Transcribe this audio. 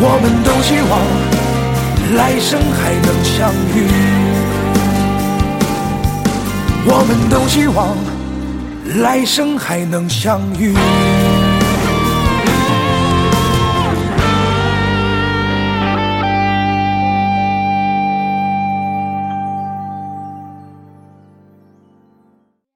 我们都希望。来生还能相遇，我们都希望来生还能相遇。